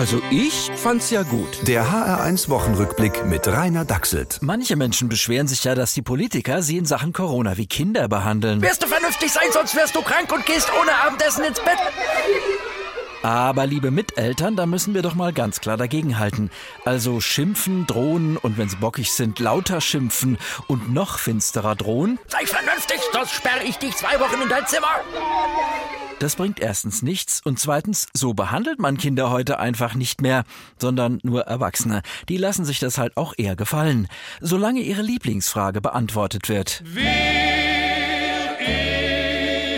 Also ich fand's ja gut. Der HR1 Wochenrückblick mit Rainer Dachselt. Manche Menschen beschweren sich ja, dass die Politiker sie in Sachen Corona wie Kinder behandeln. Wirst du vernünftig sein, sonst wirst du krank und gehst ohne Abendessen ins Bett. Aber liebe Miteltern, da müssen wir doch mal ganz klar dagegenhalten. Also schimpfen, drohen und wenn sie bockig sind, lauter schimpfen und noch finsterer drohen. Sei vernünftig, sonst sperre ich dich zwei Wochen in dein Zimmer. Das bringt erstens nichts und zweitens, so behandelt man Kinder heute einfach nicht mehr, sondern nur Erwachsene. Die lassen sich das halt auch eher gefallen, solange ihre Lieblingsfrage beantwortet wird. Wer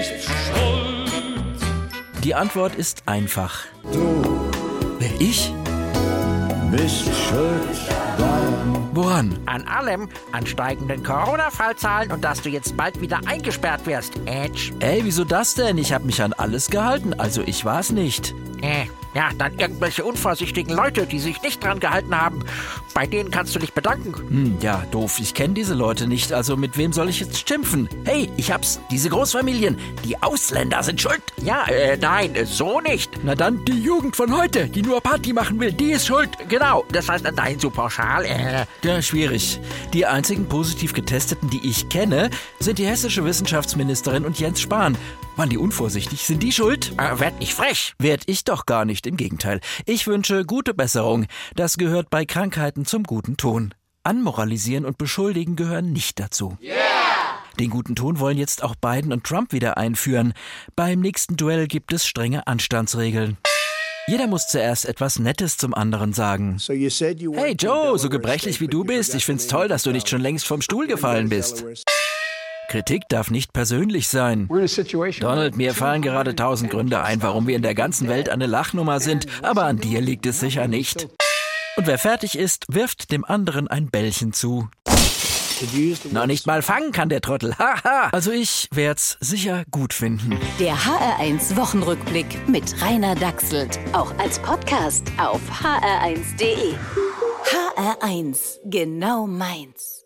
ist schuld? Die Antwort ist einfach. Du Wer ich? bist schuld Woran? An allem, an steigenden Corona-Fallzahlen und dass du jetzt bald wieder eingesperrt wirst. Edge. Ey, wieso das denn? Ich hab mich an alles gehalten, also ich war's nicht. Äh, ja, dann irgendwelche unvorsichtigen Leute, die sich nicht dran gehalten haben. Bei denen kannst du dich bedanken. Hm, ja, doof. Ich kenne diese Leute nicht. Also mit wem soll ich jetzt schimpfen? Hey, ich hab's. Diese Großfamilien. Die Ausländer sind schuld. Ja, äh, nein, äh, so nicht. Na dann die Jugend von heute, die nur Party machen will, die ist schuld. Genau, das heißt, nein, so pauschal, äh, Ja, schwierig. Die einzigen positiv Getesteten, die ich kenne, sind die hessische Wissenschaftsministerin und Jens Spahn. Waren die unvorsichtig? Sind die schuld? äh, werd nicht frech. Werd ich doch gar nicht, im Gegenteil. Ich wünsche gute Besserung. Das gehört bei Krankheiten zum guten Ton. Anmoralisieren und beschuldigen gehören nicht dazu. Den guten Ton wollen jetzt auch Biden und Trump wieder einführen. Beim nächsten Duell gibt es strenge Anstandsregeln. Jeder muss zuerst etwas Nettes zum anderen sagen. Hey Joe, so gebrechlich wie du bist, ich find's toll, dass du nicht schon längst vom Stuhl gefallen bist. Kritik darf nicht persönlich sein. Donald, mir fallen gerade tausend Gründe ein, warum wir in der ganzen Welt eine Lachnummer sind, aber an dir liegt es sicher nicht. Und wer fertig ist, wirft dem anderen ein Bällchen zu. Noch nicht mal fangen kann der Trottel. Haha. also ich werd's sicher gut finden. Der HR1 Wochenrückblick mit Rainer Dachselt. Auch als Podcast auf hr1.de. HR1, genau meins.